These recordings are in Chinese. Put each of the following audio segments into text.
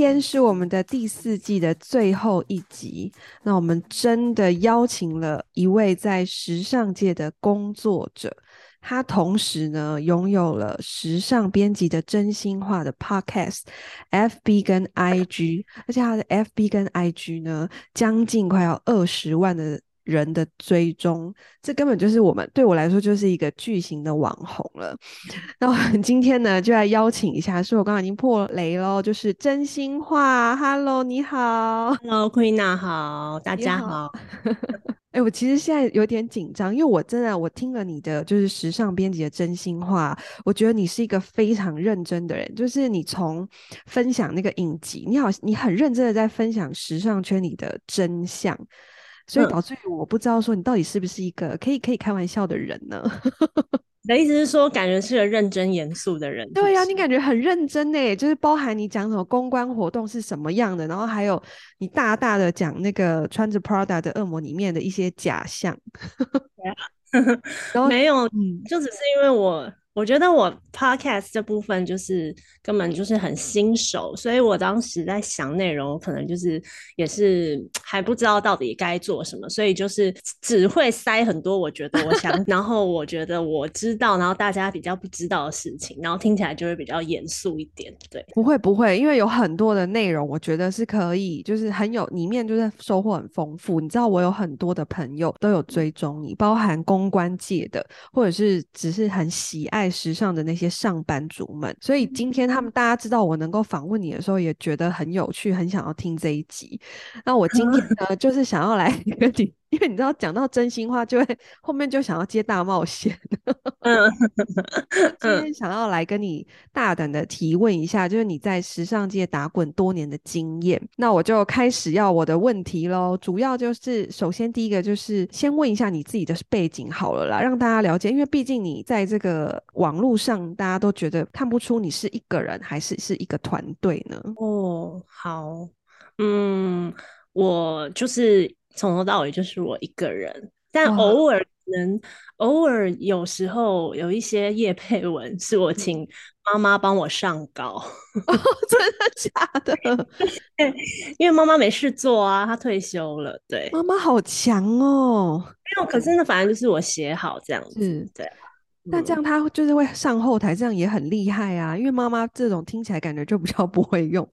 天是我们的第四季的最后一集，那我们真的邀请了一位在时尚界的工作者，他同时呢拥有了时尚编辑的真心话的 Podcast，FB 跟 IG，而且他的 FB 跟 IG 呢将近快要二十万的人的追踪，这根本就是我们对我来说就是一个巨型的网红了。那我们今天呢，就来邀请一下，是我刚刚已经破雷喽，就是真心话。Hello，你好，Hello，Queena 好，大家好。哎、欸，我其实现在有点紧张，因为我真的我听了你的就是时尚编辑的真心话，我觉得你是一个非常认真的人，就是你从分享那个影集，你好，你很认真的在分享时尚圈里的真相。所以导致于我不知道说你到底是不是一个可以可以开玩笑的人呢？你的意思是说，感觉是个认真严肃的人？对呀、啊，你感觉很认真呢，就是包含你讲什么公关活动是什么样的，然后还有你大大的讲那个穿着 Prada 的恶魔里面的一些假象。然后没有，嗯，就只是因为我。我觉得我 podcast 这部分就是根本就是很新手，所以我当时在想内容，可能就是也是还不知道到底该做什么，所以就是只会塞很多我觉得我想，然后我觉得我知道，然后大家比较不知道的事情，然后听起来就会比较严肃一点。对，不会不会，因为有很多的内容，我觉得是可以，就是很有里面就是收获很丰富。你知道我有很多的朋友都有追踪你，包含公关界的，或者是只是很喜爱。在时尚的那些上班族们，所以今天他们大家知道我能够访问你的时候，也觉得很有趣，很想要听这一集。那我今天呢，就是想要来 跟你。因为你知道，讲到真心话，就会后面就想要接大冒险。嗯，今天想要来跟你大胆的提问一下，就是你在时尚界打滚多年的经验。那我就开始要我的问题喽。主要就是，首先第一个就是先问一下你自己的背景好了啦，让大家了解。因为毕竟你在这个网络上，大家都觉得看不出你是一个人还是是一个团队呢。哦，好，嗯，我就是。从头到尾就是我一个人，但偶尔能、哦、偶尔有时候有一些叶配文是我请妈妈帮我上稿，哦、真的假的？因为妈妈没事做啊，她退休了。对，妈妈好强哦。没有，可是那反正就是我写好这样子。对，那这样她就是会上后台，这样也很厉害啊。因为妈妈这种听起来感觉就比较不会用。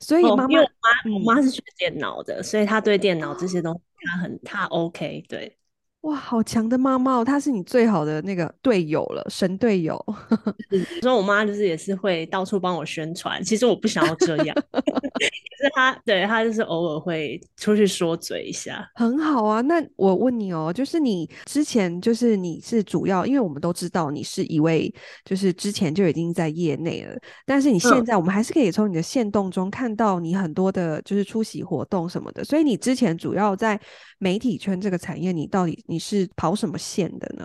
所以妈妈，我妈，我妈是学电脑的，所以她对电脑这些东西，她很，她 OK，对。哇，好强的妈妈哦！她是你最好的那个队友了，神队友。所以，我妈就是也是会到处帮我宣传。其实我不想要这样，可是她对她就是偶尔会出去说嘴一下，很好啊。那我问你哦，就是你之前就是你是主要，因为我们都知道你是一位，就是之前就已经在业内了。但是你现在，我们还是可以从你的限动中看到你很多的，就是出席活动什么的。所以你之前主要在媒体圈这个产业，你到底？你是跑什么线的呢？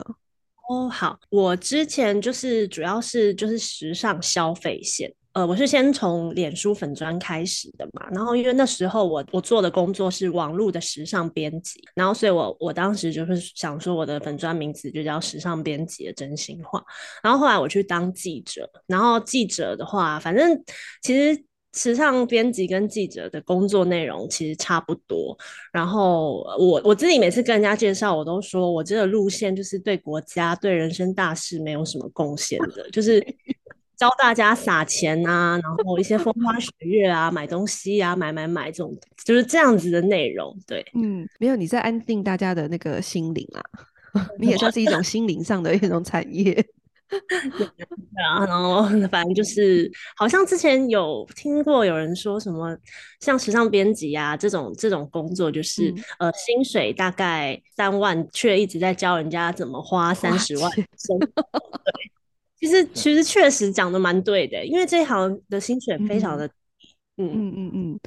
哦，好，我之前就是主要是就是时尚消费线，呃，我是先从脸书粉砖开始的嘛，然后因为那时候我我做的工作是网络的时尚编辑，然后所以我我当时就是想说我的粉砖名字就叫时尚编辑的真心话，然后后来我去当记者，然后记者的话，反正其实。时尚编辑跟记者的工作内容其实差不多。然后我我自己每次跟人家介绍，我都说我这个路线就是对国家、对人生大事没有什么贡献的，就是 教大家撒钱啊，然后一些风花雪月啊，买东西啊，买买买这种，就是这样子的内容。对，嗯，没有你在安定大家的那个心灵啊，你也算是一种心灵上的一种产业。对啊，然后反正就是，好像之前有听过有人说什么，像时尚编辑啊这种这种工作，就是、嗯、呃薪水大概三万，却一直在教人家怎么花三十万。对，其实其实确实讲的蛮对的，因为这一行的薪水非常的低。嗯嗯嗯嗯，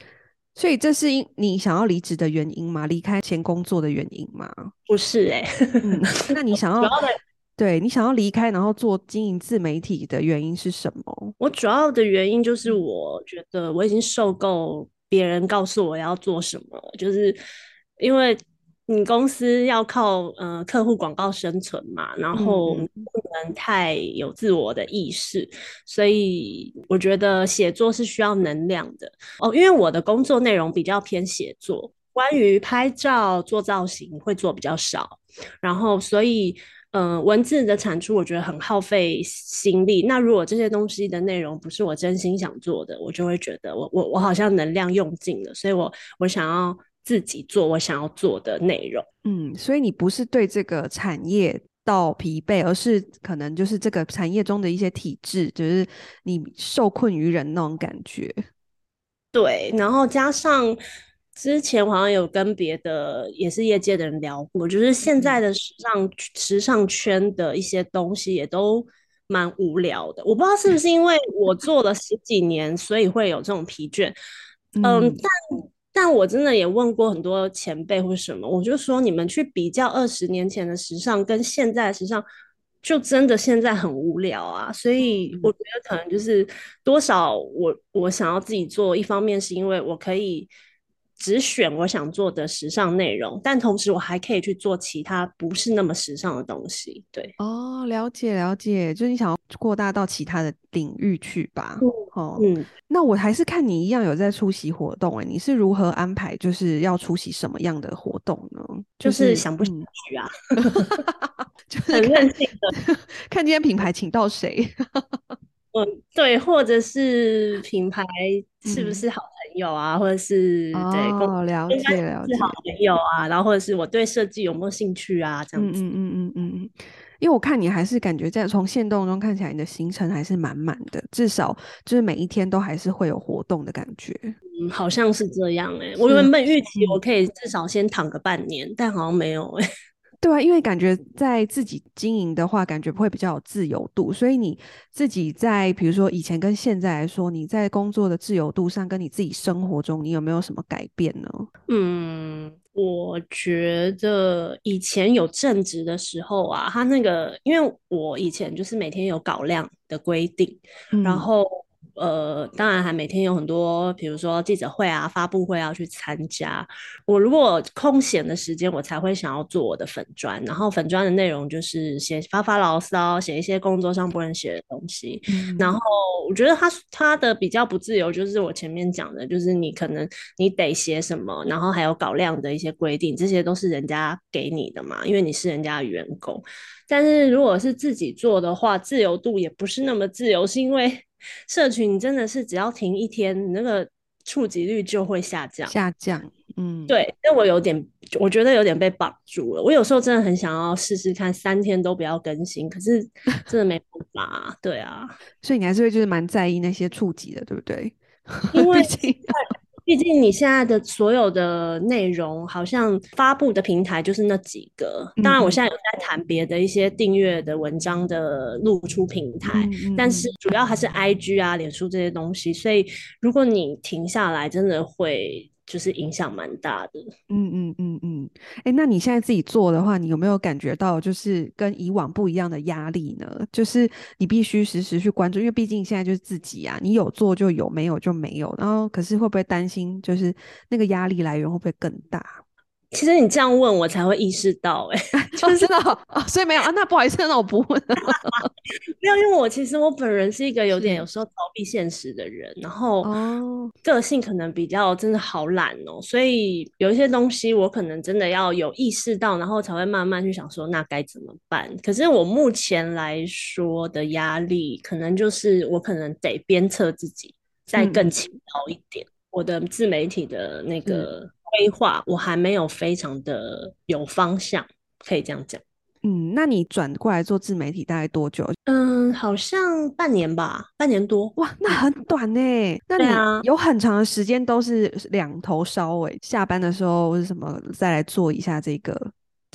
所以这是因你想要离职的原因吗？离开前工作的原因吗？不是哎、欸嗯，那你想 要？对，你想要离开，然后做经营自媒体的原因是什么？我主要的原因就是我觉得我已经受够别人告诉我要做什么，就是因为你公司要靠呃客户广告生存嘛，然后不能太有自我的意识，嗯、所以我觉得写作是需要能量的哦。因为我的工作内容比较偏写作，关于拍照做造型会做比较少，然后所以。嗯、呃，文字的产出我觉得很耗费心力。那如果这些东西的内容不是我真心想做的，我就会觉得我我我好像能量用尽了。所以我我想要自己做我想要做的内容。嗯，所以你不是对这个产业到疲惫，而是可能就是这个产业中的一些体制，就是你受困于人那种感觉。对，然后加上。之前好像有跟别的也是业界的人聊过，就是现在的时尚时尚圈的一些东西也都蛮无聊的。我不知道是不是因为我做了十几年，所以会有这种疲倦。嗯，嗯，但但我真的也问过很多前辈或什么，我就说你们去比较二十年前的时尚跟现在的时尚，就真的现在很无聊啊。所以我觉得可能就是多少我我想要自己做，一方面是因为我可以。只选我想做的时尚内容，但同时我还可以去做其他不是那么时尚的东西。对，哦，了解了解，就是你想要扩大到其他的领域去吧？嗯、哦，嗯，那我还是看你一样有在出席活动、欸，哎，你是如何安排？就是要出席什么样的活动呢？就是、就是、想不想去啊？就是很任性的，看今天品牌请到谁。嗯，对，或者是品牌是不是好朋友啊，嗯、或者是对，哦，了解了解，是好朋友啊，然后或者是我对设计有没有兴趣啊，这样子，嗯嗯嗯嗯嗯，因为我看你还是感觉在从线动中看起来，你的行程还是满满的，至少就是每一天都还是会有活动的感觉。嗯，好像是这样哎、欸，我原本预期我可以至少先躺个半年，嗯、但好像没有哎、欸。对啊，因为感觉在自己经营的话，感觉会比较有自由度。所以你自己在比如说以前跟现在来说，你在工作的自由度上，跟你自己生活中，你有没有什么改变呢？嗯，我觉得以前有正职的时候啊，他那个，因为我以前就是每天有稿量的规定，嗯、然后。呃，当然还每天有很多，比如说记者会啊、发布会要去参加。我如果空闲的时间，我才会想要做我的粉砖，然后粉砖的内容就是写发发牢骚，写一些工作上不能写的东西。嗯、然后我觉得他他的比较不自由，就是我前面讲的，就是你可能你得写什么，然后还有稿量的一些规定，这些都是人家给你的嘛，因为你是人家的员工。但是如果是自己做的话，自由度也不是那么自由，是因为。社群真的是只要停一天，你那个触及率就会下降。下降，嗯，对。但我有点，我觉得有点被绑住了。我有时候真的很想要试试看，三天都不要更新，可是 真的没办法。对啊，所以你还是会就是蛮在意那些触及的，对不对？因为。毕竟你现在的所有的内容，好像发布的平台就是那几个。当然，我现在有在谈别的一些订阅的文章的露出平台，但是主要还是 IG 啊、脸书这些东西。所以，如果你停下来，真的会。就是影响蛮大的，嗯嗯嗯嗯，哎、那你现在自己做的话，你有没有感觉到就是跟以往不一样的压力呢？就是你必须时时去关注，因为毕竟现在就是自己啊，你有做就有，没有就没有。然后可是会不会担心，就是那个压力来源会不会更大？其实你这样问我才会意识到、欸，哎，就是真的、哦，所以没有啊。那不好意思，那我不问了。没有，因为我其实我本人是一个有点有时候逃避现实的人，然后个性可能比较真的好懒哦，所以有一些东西我可能真的要有意识到，然后才会慢慢去想说那该怎么办。可是我目前来说的压力，可能就是我可能得鞭策自己再更勤劳一点。嗯、我的自媒体的那个。规划我还没有非常的有方向，可以这样讲。嗯，那你转过来做自媒体大概多久？嗯，好像半年吧，半年多。哇，那很短呢。那你有很长的时间都是两头烧尾，下班的时候或者什么再来做一下这个。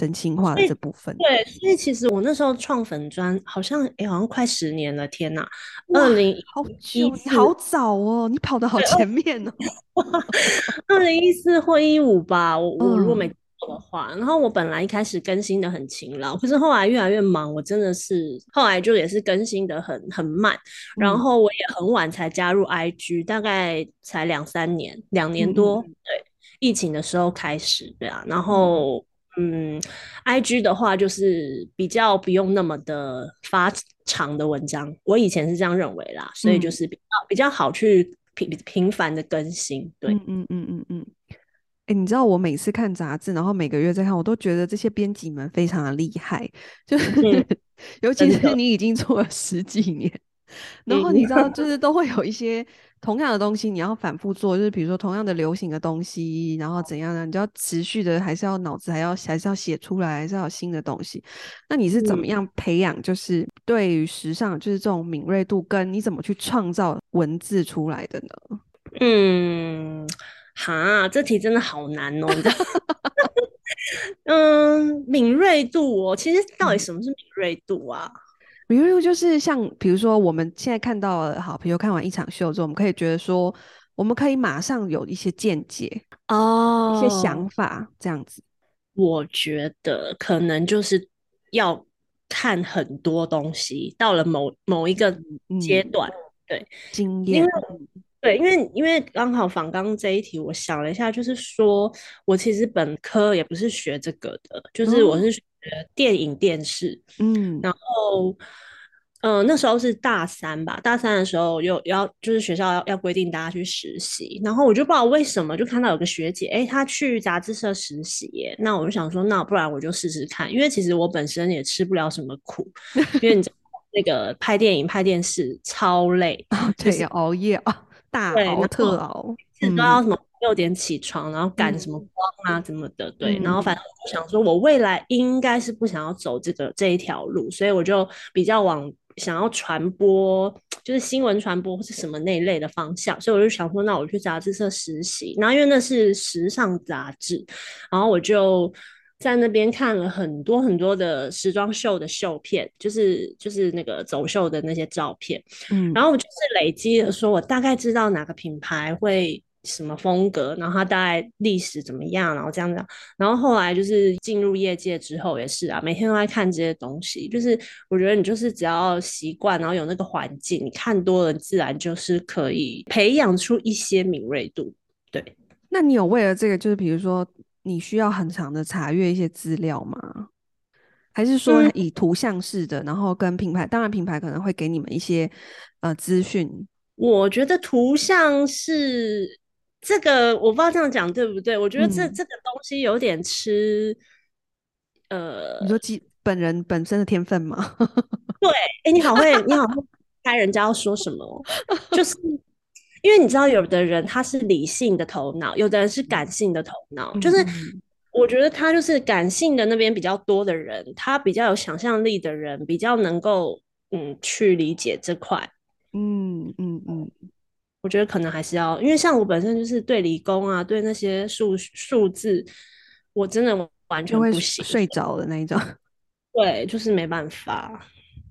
真心话的这部分，对，所以其实我那时候创粉专好像哎、欸，好像快十年了，天哪！二零好久，你好早哦，你跑得好前面哦。二零一四或一五吧，我我如果没记错的话、嗯，然后我本来一开始更新的很勤劳，可是后来越来越忙，我真的是后来就也是更新的很很慢，然后我也很晚才加入 IG，大概才两三年，两年多、嗯，对，疫情的时候开始，对啊，然后。嗯嗯，IG 的话就是比较不用那么的发长的文章，我以前是这样认为啦，所以就是比较、嗯、比较好去频频繁的更新。对，嗯嗯嗯嗯嗯。哎、欸，你知道我每次看杂志，然后每个月在看，我都觉得这些编辑们非常的厉害，就是、嗯、尤其是你已经做了十几年，然后你知道就是都会有一些。同样的东西你要反复做，就是比如说同样的流行的东西，然后怎样呢？你就要持续的，还是要脑子还要还是要写出来，还是要有新的东西？那你是怎么样培养？就是对于时尚，就是这种敏锐度，跟你怎么去创造文字出来的呢？嗯，哈，这题真的好难哦。嗯，敏锐度哦，其实到底什么是敏锐度啊？比如就是像，比如说我们现在看到了，好，比如看完一场秀之后，我们可以觉得说，我们可以马上有一些见解哦，一些想法这样子。我觉得可能就是要看很多东西，到了某某一个阶段，嗯、对。经验，对，因为因为刚好访刚刚这一题，我想了一下，就是说我其实本科也不是学这个的，就是我是学电影电视，嗯，然后。嗯、呃，那时候是大三吧，大三的时候又要就是学校要要规定大家去实习，然后我就不知道为什么就看到有个学姐，哎，她去杂志社实习耶，那我就想说，那不然我就试试看，因为其实我本身也吃不了什么苦，因为你知道那个拍电影拍电视超累，对，要熬夜啊，大熬特熬，都要什么六点起床，然后赶什么光啊怎么的，对，然后反正我就想说，我未来应该是不想要走这个这一条路，所以我就比较往。想要传播就是新闻传播或是什么那一类的方向，所以我就想说，那我去杂志社实习。然后因为那是时尚杂志，然后我就在那边看了很多很多的时装秀的秀片，就是就是那个走秀的那些照片。嗯，然后我就是累积了，说我大概知道哪个品牌会。什么风格，然后它大概历史怎么样，然后这样子，然后后来就是进入业界之后也是啊，每天都在看这些东西。就是我觉得你就是只要习惯，然后有那个环境，你看多了，自然就是可以培养出一些敏锐度。对，那你有为了这个，就是比如说你需要很长的查阅一些资料吗？还是说以图像式的，嗯、然后跟品牌，当然品牌可能会给你们一些呃资讯。我觉得图像是。这个我不知道这样讲对不对？我觉得这、嗯、这个东西有点吃，呃，你说基本人本身的天分吗？对，哎，你好会，你好会猜人家要说什么，就是因为你知道，有的人他是理性的头脑，有的人是感性的头脑，嗯、就是我觉得他就是感性的那边比较多的人，他比较有想象力的人，比较能够嗯去理解这块，嗯嗯嗯。我觉得可能还是要，因为像我本身就是对理工啊，对那些数数字，我真的完全不行，睡着的那一种。对，就是没办法。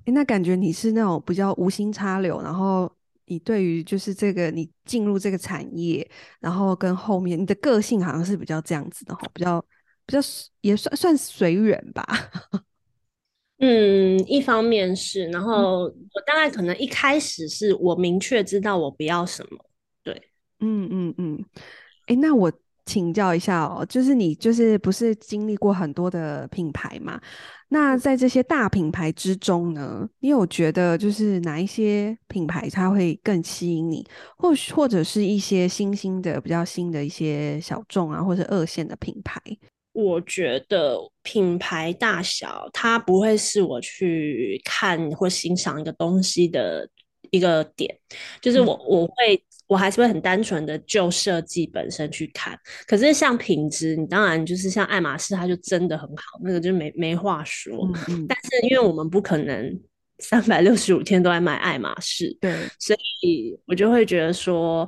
欸，那感觉你是那种比较无心插柳，然后你对于就是这个你进入这个产业，然后跟后面你的个性好像是比较这样子的，比较比较也算算随缘吧。嗯，一方面是，然后我大概可能一开始是我明确知道我不要什么，对，嗯嗯嗯，哎、欸，那我请教一下哦，就是你就是不是经历过很多的品牌嘛？那在这些大品牌之中呢，你有觉得就是哪一些品牌它会更吸引你，或许或者是一些新兴的比较新的一些小众啊，或者二线的品牌？我觉得品牌大小它不会是我去看或欣赏一个东西的一个点，就是我我会。我还是会很单纯的就设计本身去看，可是像品质，你当然就是像爱马仕，它就真的很好，那个就没没话说。但是因为我们不可能三百六十五天都在买爱马仕，对，所以我就会觉得说，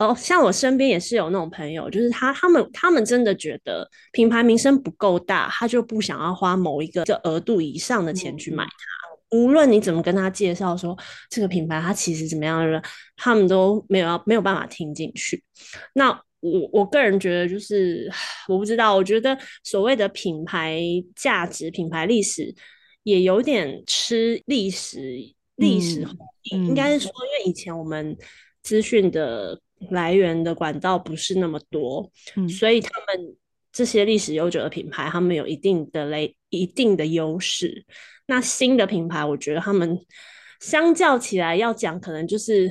哦，像我身边也是有那种朋友，就是他他们他们真的觉得品牌名声不够大，他就不想要花某一个这额度以上的钱去买它。嗯无论你怎么跟他介绍说这个品牌它其实怎么样的人，他们都没有要没有办法听进去。那我我个人觉得就是我不知道，我觉得所谓的品牌价值、品牌历史也有点吃历史历史红利，嗯，应该是说，因为以前我们资讯的来源的管道不是那么多，嗯，所以他们这些历史悠久的品牌，他们有一定的雷一定的优势。那新的品牌，我觉得他们相较起来要讲，可能就是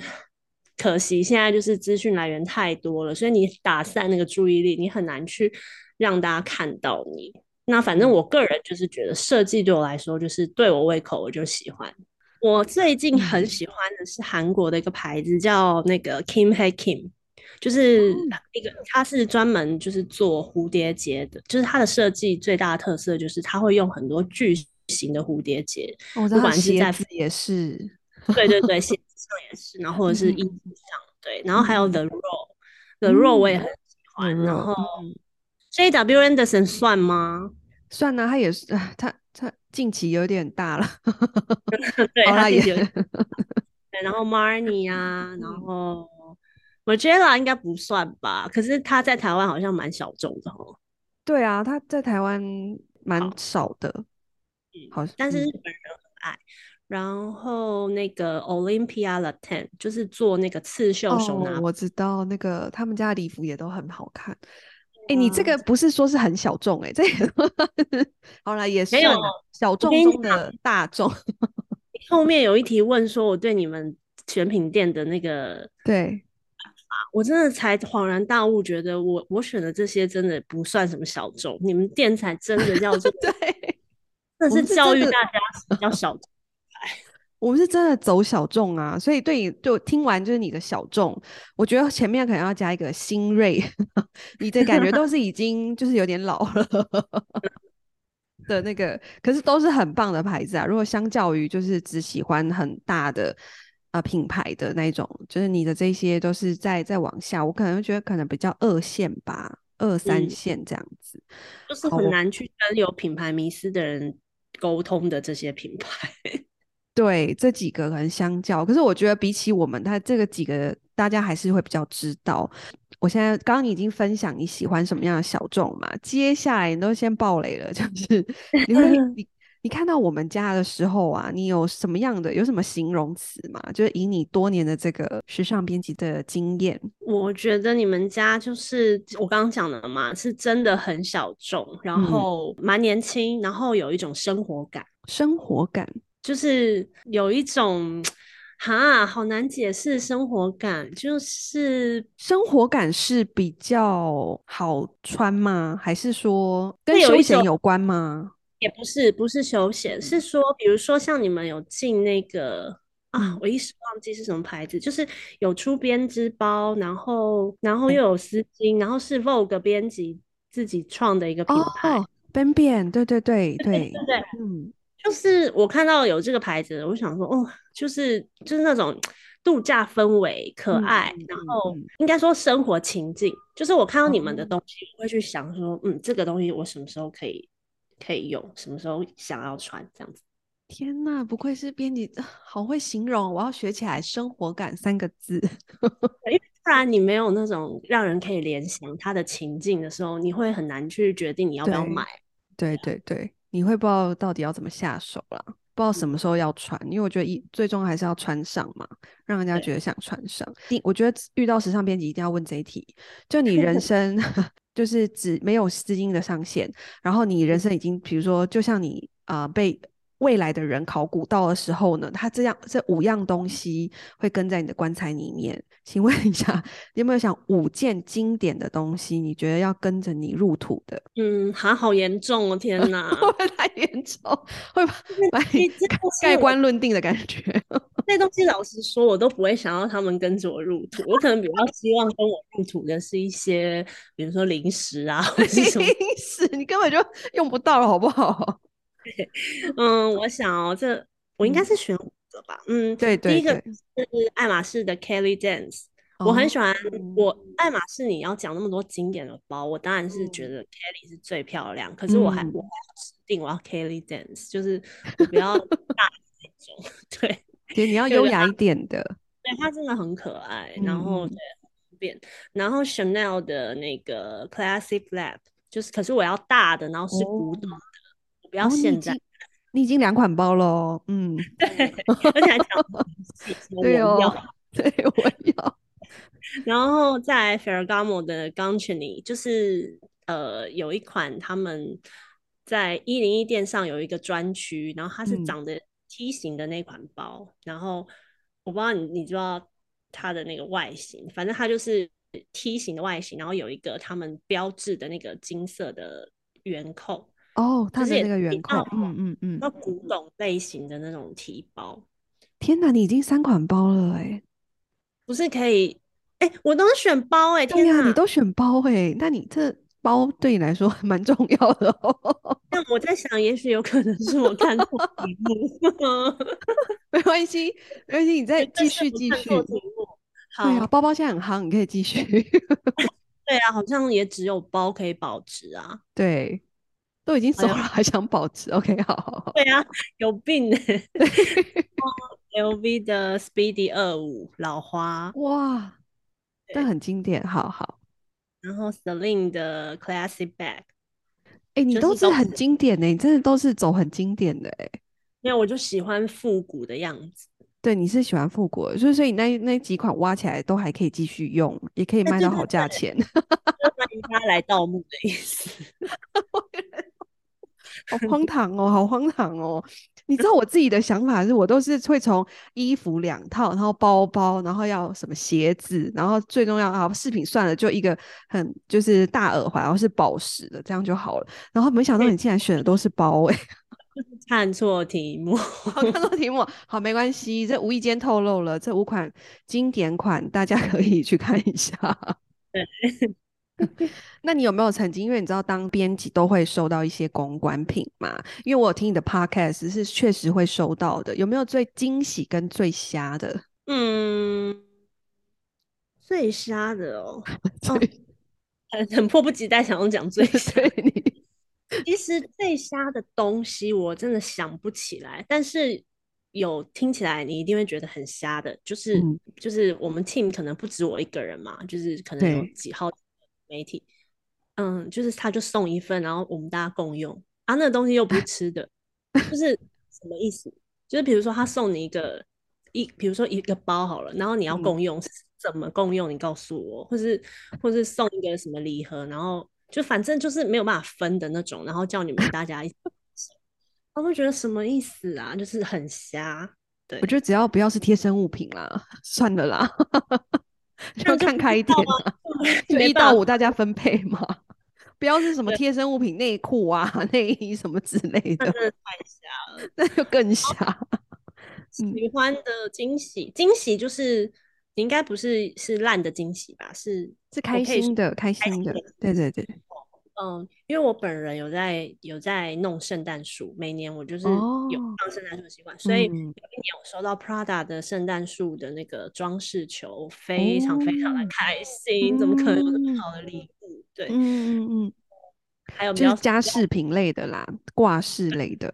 可惜现在就是资讯来源太多了，所以你打散那个注意力，你很难去让大家看到你。那反正我个人就是觉得设计对我来说就是对我胃口，我就喜欢。我最近很喜欢的是韩国的一个牌子，叫那个 Kim Hey Kim，就是一个它是专门就是做蝴蝶结的，就是它的设计最大的特色就是它会用很多巨型的蝴蝶结，哦、不管是在也是，对对对，鞋子上也是，然后或者是衣服上，对，然后还有 The Row，The Row 我也很喜欢，嗯、然后 JW Anderson 算吗？算呢、啊，他也是，他他近期有点大了 对，他也有点，对，然后 Marni 啊，然后 Margiela 应该不算吧，可是他在台湾好像蛮小众的哦。对啊，他在台湾蛮少的。好，但是日本人很爱。嗯、然后那个 Olympia Laten 就是做那个刺绣手拿，哦，我知道那个他们家的礼服也都很好看。哎、欸，你这个不是说是很小众哎、欸，这好了也是小众中的大众。后面有一题问说，我对你们选品店的那个对啊，我真的才恍然大悟，觉得我我选的这些真的不算什么小众，你们店才真的叫做 对。那是教育大家比较小众，我们是真的走小众啊，所以对，就听完就是你的小众，我觉得前面可能要加一个新锐，你的感觉都是已经就是有点老了 的那个，可是都是很棒的牌子啊。如果相较于就是只喜欢很大的呃品牌的那种，就是你的这些都是在再往下，我可能觉得可能比较二线吧，二三线这样子，嗯、就是很难去跟有品牌迷思的人。沟通的这些品牌，对这几个可能相较，可是我觉得比起我们，他这个几个大家还是会比较知道。我现在刚刚已经分享你喜欢什么样的小众嘛，接下来你都先爆雷了，就是你会 你你看到我们家的时候啊，你有什么样的有什么形容词嘛？就是以你多年的这个时尚编辑的经验，我觉得你们家就是我刚刚讲的嘛，是真的很小众，然后蛮年轻，然后有一种生活感，生活感就是有一种哈，好难解释生活感，就是生活感是比较好穿吗？还是说跟休闲有关吗？也不是，不是休闲，是说，比如说像你们有进那个啊，我一时忘记是什么牌子，就是有出编织包，然后然后又有丝巾，然后是 Vogue 编辑自己创的一个品牌，哦，Ben Ben，对对对对对，对，嗯，就是我看到有这个牌子，我想说，哦，就是就是那种度假氛围，可爱，嗯，然后应该说生活情境，就是我看到你们的东西，我会去想说，嗯，这个东西我什么时候可以。可以用，什么时候想要穿这样子？天呐，不愧是编辑，好会形容，我要学起来“生活感”三个字。因为不然你没有那种让人可以联想他的情境的时候，你会很难去决定你要不要买。对对对，对，你会不知道到底要怎么下手了。不知道什么时候要穿，因为我觉得一最终还是要穿上嘛，让人家觉得想穿上。我觉得遇到时尚编辑一定要问这一题，就你人 生就是只没有资金的上限，然后你人生已经，比如说，就像你啊、呃、被。未来的人考古到的时候呢，他这样这五样东西会跟在你的棺材里面。请问一下，你有没有想五件经典的东西？你觉得要跟着你入土的？嗯，好好严重哦！天哪，会不会太严重？会把盖棺论定的感觉。那东西老实说，我都不会想要他们跟着我入土。我可能比较希望跟我入土的是一些，比如说零食啊，或是什么零食，你根本就用不到了，好不好？嗯，我想哦，这我应该是选五个吧。嗯，对对，对，第一个是爱马仕的 Kelly Dance，我很喜欢。我爱马仕，你要讲那么多经典的包，我当然是觉得 Kelly 是最漂亮。可是我还我还指定我要 Kelly Dance，就是不要大的那种。对，其实你要优雅一点的。对，它真的很可爱，然后对很方便。然后 Chanel 的那个 Classic Lab，就是可是我要大的，然后是古董。不要现在，你已经两款包了，嗯，对，而且还讲 对哦，对，我要。然后在 Ferragamo 的 Ganchini，就是呃有一款他们在一零一店上有一个专区，然后它是长得梯形的那款包，嗯、然后我不知道你你知道它的那个外形，反正它就是梯形的外形，然后有一个他们标志的那个金色的圆扣。哦，它是那个圆扣，嗯嗯嗯，那古董类型的那种提包。天哪，你已经三款包了哎、欸！不是可以？哎、欸，我都选包哎、欸！天哪，你都选包哎、欸！那你这包对你来说蛮重要的哦。那我在想，也许有可能是我看错题目。没关系，没关系，你再继续继续。好，对啊，包包现在很夯，你可以继续。对啊，好像也只有包可以保值啊。对。都已经走了，还想保持？OK，好好好。对啊，有病呢。LV 的 Speedy 二五老花，哇，但很经典，好好。然后 Celine 的 Classic Bag，哎、欸，你都是很经典的，你真的都是走很经典的哎。因为我就喜欢复古的样子。对，你是喜欢复古的，所以所以那那几款挖起来都还可以继续用，也可以卖到好价钱。欢迎大家来盗墓的意思。好荒唐哦，好荒唐哦！你知道我自己的想法是，我都是会从衣服两套，然后包包，然后要什么鞋子，然后最重要啊，饰品算了，就一个很就是大耳环，然后是宝石的，这样就好了。然后没想到你竟然选的都是包哎、欸，看错题目，看错题目，好没关系，这无意间透露了这五款经典款，大家可以去看一下。对。那你有没有曾经？因为你知道，当编辑都会收到一些公关品嘛？因为我有听你的 podcast 是确实会收到的。有没有最惊喜跟最瞎的？嗯，最瞎的哦，很、哦、很迫不及待想要讲最瞎。其实最瞎的东西我真的想不起来，但是有听起来你一定会觉得很瞎的，就是、嗯、就是我们 team 可能不止我一个人嘛，就是可能有几号。媒体，嗯，就是他就送一份，然后我们大家共用啊，那个东西又不是吃的，就是什么意思？就是比如说他送你一个一，比如说一个包好了，然后你要共用，是怎么共用？你告诉我，或是或是送一个什么礼盒，然后就反正就是没有办法分的那种，然后叫你们大家一起，我会觉得什么意思啊？就是很瞎。对，我觉得只要不要是贴身物品啦，算了啦。就看开一点，就一到五大家分配嘛，不要是什么贴身物品、内裤啊、内衣什么之类的，那真的太瞎了，那就更瞎。喜欢的惊喜，惊喜就是你应该不是是烂的惊喜吧？是是开心的，开心的，对对对。嗯，因为我本人有在有在弄圣诞树，每年我就是有放圣诞树的习惯，哦，所以有一年我收到 Prada 的圣诞树的那个装饰球，非常非常的开心，嗯，怎么可能有这么好的礼物？对，嗯嗯嗯，还有比较就是家饰品类的啦，挂饰类的。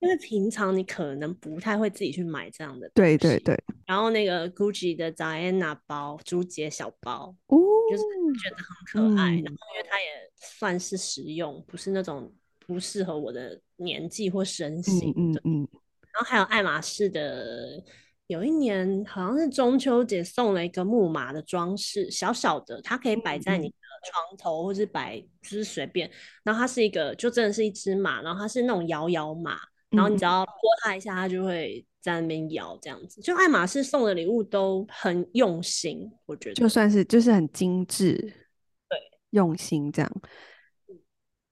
因为平常你可能不太会自己去买这样的，对对对。然后那个 Gucci 的 Diana 包，竹节小包，哦，就是觉得很可爱。嗯、然后因为它也算是实用，不是那种不适合我的年纪或身形。嗯嗯，嗯。然后还有爱马仕的，有一年好像是中秋节送了一个木马的装饰，小小的，它可以摆在你的床头或是摆，就是随便。然后它是一个，就真的是一只马，然后它是那种摇摇马，然后你只要拨它一下，它就会在那边摇，这样子。就爱马仕送的礼物都很用心，我觉得就算是就是很精致，对，用心这样。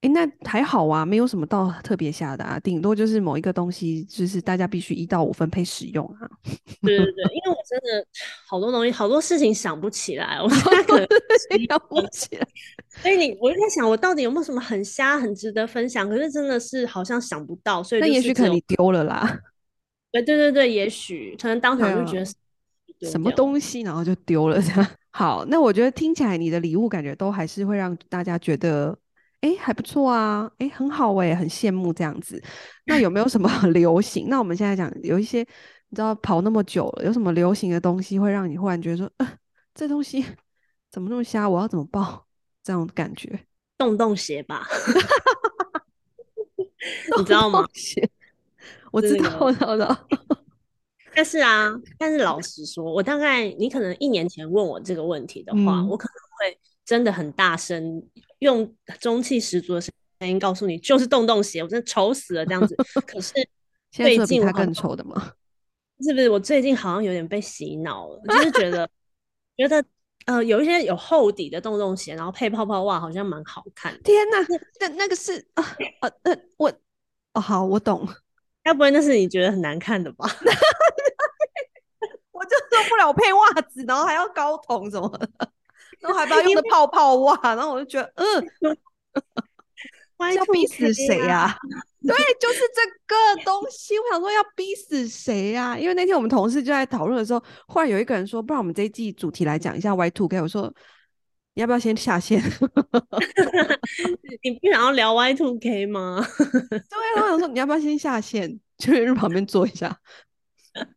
哎、欸，那还好啊，没有什么到特别下的啊，顶多就是某一个东西，就是大家必须一到五分配使用啊。对对对，因为我真的好多东西，好多事情想不起来，我现在可能 想不起来。所以你，我就在想，我到底有没有什么很瞎、很值得分享？可是真的是好像想不到，所以那也许可能你丢了啦。对对对对，也许可能当场就觉得、啊、什么东西，然后就丢了这样。好，那我觉得听起来你的礼物感觉都还是会让大家觉得。哎，还不错啊，哎，很好哎，很羡慕这样子。那有没有什么流行？那我们现在讲有一些，你知道跑那么久了，有什么流行的东西会让你忽然觉得说，呃，这东西怎么那么瞎？我要怎么报？这种感觉，洞洞鞋吧，你知道吗？鞋，我知道，我知道。但是啊，但是老实说，我大概你可能一年前问我这个问题的话，嗯、我可能会真的很大声。用中气十足的声音告诉你，就是洞洞鞋，我真的丑死了这样子。可是 最近他更丑的吗？是不是？我最近好像有点被洗脑了，就是觉得觉得呃，有一些有厚底的洞洞鞋，然后配泡泡袜，好像蛮好看的。天哪，那那个是啊啊，那我哦好，我懂。要不然那是你觉得很难看的吧？我就受不了配袜子，然后还要高筒什么的。然后还不要用的泡泡袜，然后我就觉得，嗯，要逼死谁呀、啊？对，就是这个东西。我想说要逼死谁呀、啊？因为那天我们同事就在讨论的时候，忽然有一个人说：“不然我们这一季主题来讲一下 Y two K。”我说：“你要不要先下线？” 你不想要聊 Y two K 吗？对，我说：“你要不要先下线？就在旁边坐一下。”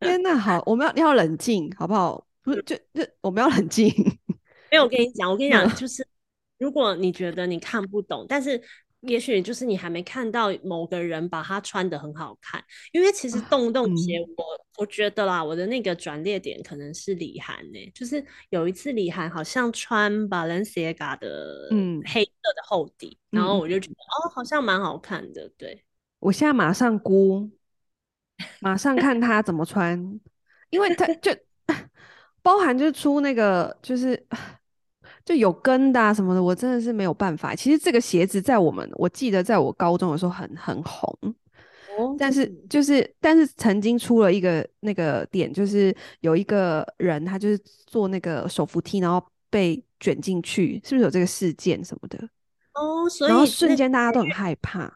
天哪，好，我们要要冷静，好不好？不是，就就我们要冷静。没有，我跟你讲，我跟你讲，就是如果你觉得你看不懂，但是也许就是你还没看到某个人把它穿的很好看，因为其实洞洞鞋我，我、嗯、我觉得啦，我的那个转捩点可能是李涵呢、欸，就是有一次李涵好像穿 Balenciaga 的嗯黑色的厚底，嗯、然后我就觉得哦，好像蛮好看的。对，我现在马上估，马上看他怎么穿，因为他就 包含就是出那个就是。就有跟的啊什么的，我真的是没有办法。其实这个鞋子在我们，我记得在我高中的时候很很红，哦，但是就是但是曾经出了一个那个点，就是有一个人他就是坐那个手扶梯，然后被卷进去，是不是有这个事件什么的？哦，所以然后瞬间大家都很害怕。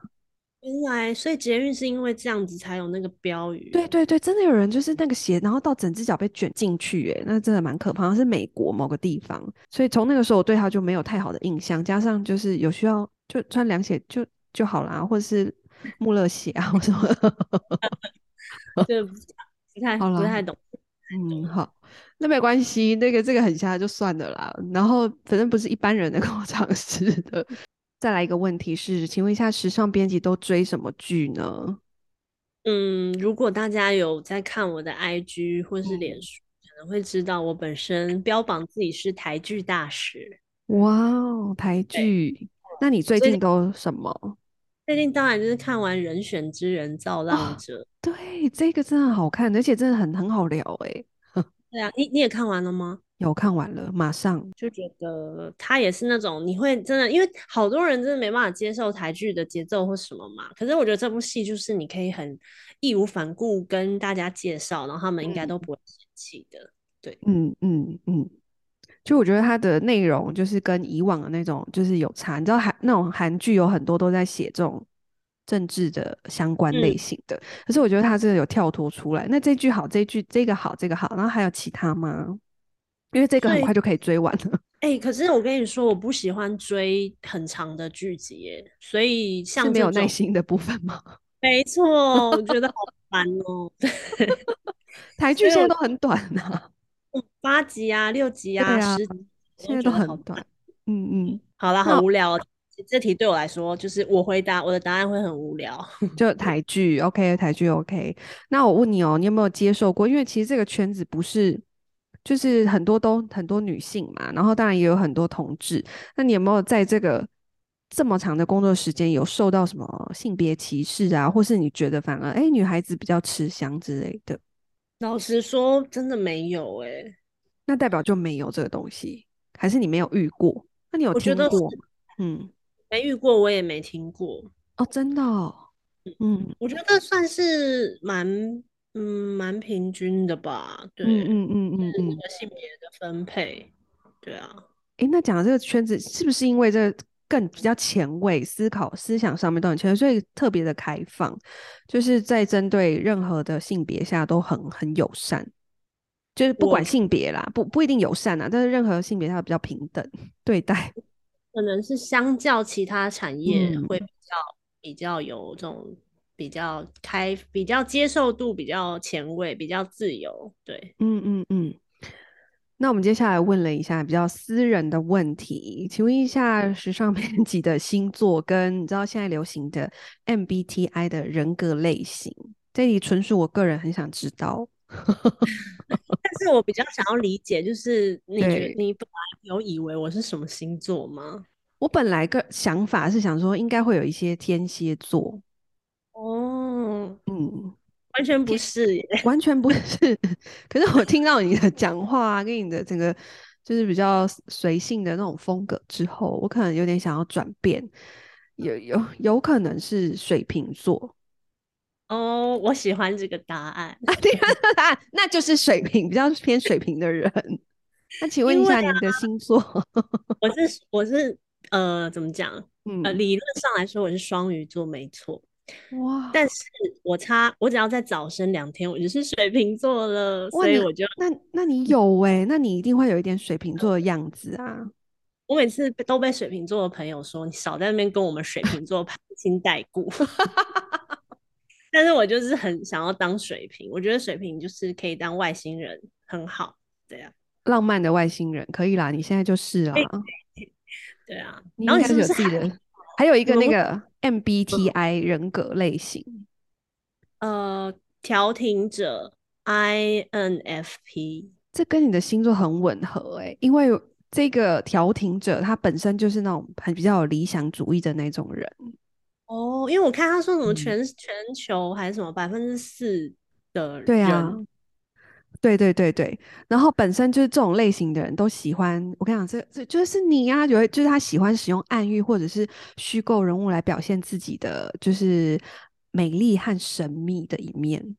原来，所以捷运是因为这样子才有那个标语。对对对，真的有人就是那个鞋，然后到整只脚被卷进去，哎，那真的蛮可怕。好像是美国某个地方，所以从那个时候我对他就没有太好的印象。加上就是有需要就穿凉鞋就就好啦，或者是穆勒鞋啊，或什么。就不太不太懂。嗯，好，那没关系，那个这个很瞎就算了啦。然后反正不是一般人能够 尝试的。再来一个问题是，请问一下，时尚编辑都追什么剧呢？嗯，如果大家有在看我的 IG 或是脸书，嗯，可能会知道我本身标榜自己是台剧大使。哇哦，台剧！那你最近都什么？最近当然就是看完《人选之人造浪者》哦。对，这个真的好看，而且真的很很好聊哎。对啊，你你也看完了吗？有看完了，马上就觉得他也是那种你会真的，因为好多人真的没办法接受台剧的节奏或什么嘛。可是我觉得这部戏就是你可以很义无反顾跟大家介绍，然后他们应该都不会生气的。对，嗯嗯嗯，就我觉得它的内容就是跟以往的那种就是有差。你知道韩那种韩剧有很多都在写这种政治的相关类型的，嗯、可是我觉得他真的有跳脱出来。那这句好，这句这个好，这个好，然后还有其他吗？因为这个很快就可以追完了。哎、欸，可是我跟你说，我不喜欢追很长的剧集耶，所以像没有耐心的部分吗？没错，我觉得好烦哦。台剧现在都很短啊，八集啊，六集啊，啊十集，现在都很短。嗯嗯，好啦，很无聊。这题对我来说，就是我回答我的答案会很无聊。就台剧，OK，台剧 OK。那我问你哦，你有没有接受过？因为其实这个圈子不是。就是很多都很多女性嘛，然后当然也有很多同志。那你有没有在这个这么长的工作时间有受到什么性别歧视啊，或是你觉得反而哎女孩子比较吃香之类的？老实说，真的没有哎、欸。那代表就没有这个东西，还是你没有遇过？那你有听过？嗯，没遇过，我也没听过哦，真的、哦。嗯，我觉得算是蛮嗯蛮平均的吧。对，嗯嗯嗯嗯嗯，性别的分配，对啊。诶，那讲的这个圈子是不是因为这个更比较前卫，思考思想上面都很前卫，所以特别的开放，就是在针对任何的性别下都很很友善。就是不管性别啦，不不一定友善啊，但是任何性别它比较平等对待，可能是相较其他产业会比较、嗯、比较有这种比较开、比较接受度比较前卫、比较自由。对，嗯嗯嗯。那我们接下来问了一下比较私人的问题，请问一下时尚编辑的星座跟你知道现在流行的 MBTI 的人格类型，这里纯属我个人很想知道。但是我比较想要理解，就是你觉你本来有以为我是什么星座吗？我本来个想法是想说，应该会有一些天蝎座。哦，嗯，完全不是耶，完全不是。可是我听到你的讲话啊，跟你的整个就是比较随性的那种风格之后，我可能有点想要转变，有有有可能是水瓶座。哦，oh, 我喜欢这个答案。啊，对啊，答案那就是水平，比较偏水平的人。那请问一下，你的星座？啊、我是我是呃，怎么讲？嗯、呃，理论上来说，我是双鱼座，没错。哇！但是我差，我只要再早生两天，我就是水瓶座了。所以我就那那你有哎、欸？那你一定会有一点水瓶座的样子啊！我每次都被水瓶座的朋友说，你少在那边跟我们水瓶座 攀亲带故。但是我就是很想要当水瓶，我觉得水瓶就是可以当外星人，很好，对啊，浪漫的外星人可以啦，你现在就是啦，对。啊，你应该是有自己的，还有一个那个 MBTI 人格类型，呃，调停者 INFP，这跟你的星座很吻合哎、欸，因为这个调停者他本身就是那种很比较有理想主义的那种人。哦，因为我看他说什么全、嗯、全球还是什么百分之四的人，对啊，对对对对，然后本身就是这种类型的人都喜欢。我跟你讲，这这就是你啊，有就是他喜欢使用暗喻或者是虚构人物来表现自己的就是美丽和神秘的一面。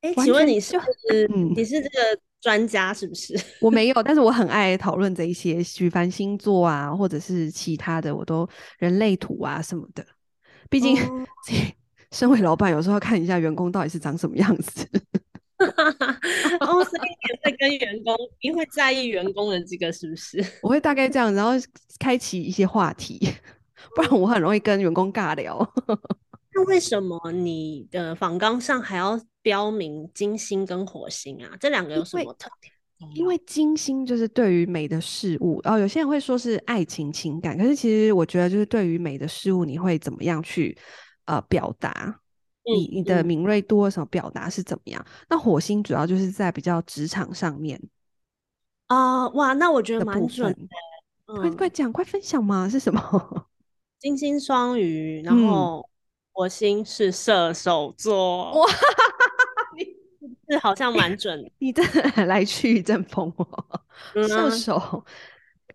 哎，请问你是不是、嗯、你是这个专家是不是？我没有，但是我很爱讨论这一些举凡星座啊，或者是其他的，我都人类图啊什么的。毕竟，哦、身为老板，有时候要看一下员工到底是长什么样子。哦，所以也会跟员工，你会在意员工的这个是不是？我会大概这样，然后开启一些话题，不然我很容易跟员工尬聊。那为什么你的访纲上还要标明金星跟火星啊？这两个有什么特点？因为金星就是对于美的事物，然后有些人会说是爱情情感，可是其实我觉得就是对于美的事物，你会怎么样去呃表达？你你的敏锐度或什么表达是怎么样？那火星主要就是在比较职场上面啊，哇，那我觉得蛮准的。快快讲，快分享嘛，是什么？金星双鱼，然后火星是射手座。哇！是好像蛮准的，你真的 来去一阵风哦，射手，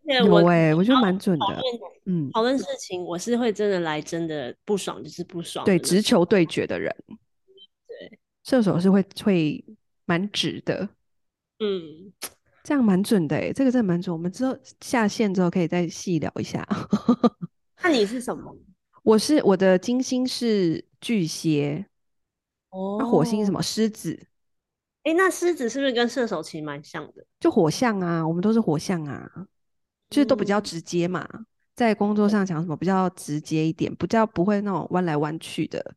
有哎，我觉得蛮准的。嗯，讨论事情，我是会真的来，真的不爽就是不爽。对，直球对决的人，对，射手是会会蛮直的。嗯，这样蛮准的哎，这个真的蛮准。我们之后下线之后可以再细聊一下。那你是什么？我是我的金星是巨蟹，哦，那火星是什么？狮子。哎、欸，那狮子是不是跟射手其实蛮像的？就火象啊，我们都是火象啊，就是都比较直接嘛，嗯、在工作上讲什么比较直接一点，比较不会那种弯来弯去的，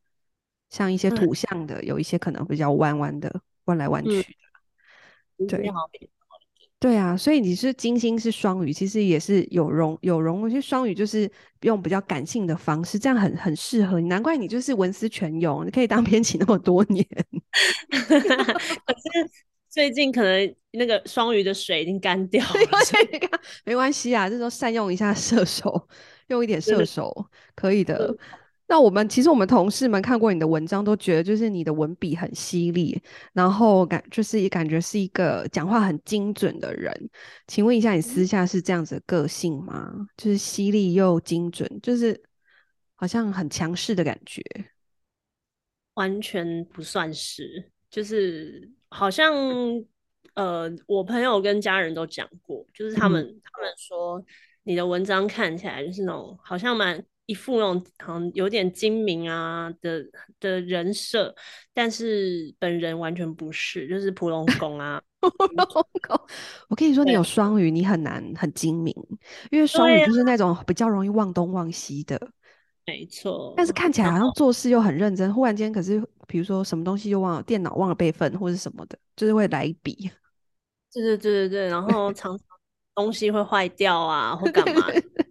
像一些土象的，嗯、有一些可能比较弯弯的，弯来弯去的，嗯、对。对啊，所以你是金星是双鱼，其实也是有容有容。其实双鱼就是用比较感性的方式，这样很很适合你。难怪你就是文思泉涌，你可以当编辑那么多年。可是最近可能那个双鱼的水已经干掉 了，没关系啊，这时候善用一下射手，用一点射手可以的。那我们其实我们同事们看过你的文章，都觉得就是你的文笔很犀利，然后感就是也感觉是一个讲话很精准的人。请问一下，你私下是这样子的个性吗？就是犀利又精准，就是好像很强势的感觉。完全不算是，就是好像呃，我朋友跟家人都讲过，就是他们、嗯、他们说你的文章看起来就是那种好像蛮。一副那种好像有点精明啊的的人设，但是本人完全不是，就是普龙宫啊。我跟你说，你有双鱼，你很难很精明，因为双鱼就是那种比较容易忘东忘西的。没错。但是看起来好像做事又很认真，忽然间可是比如说什么东西又忘了，电脑忘了备份或者什么的，就是会来一笔。对对对对对，然后常常东西会坏掉啊，或干嘛。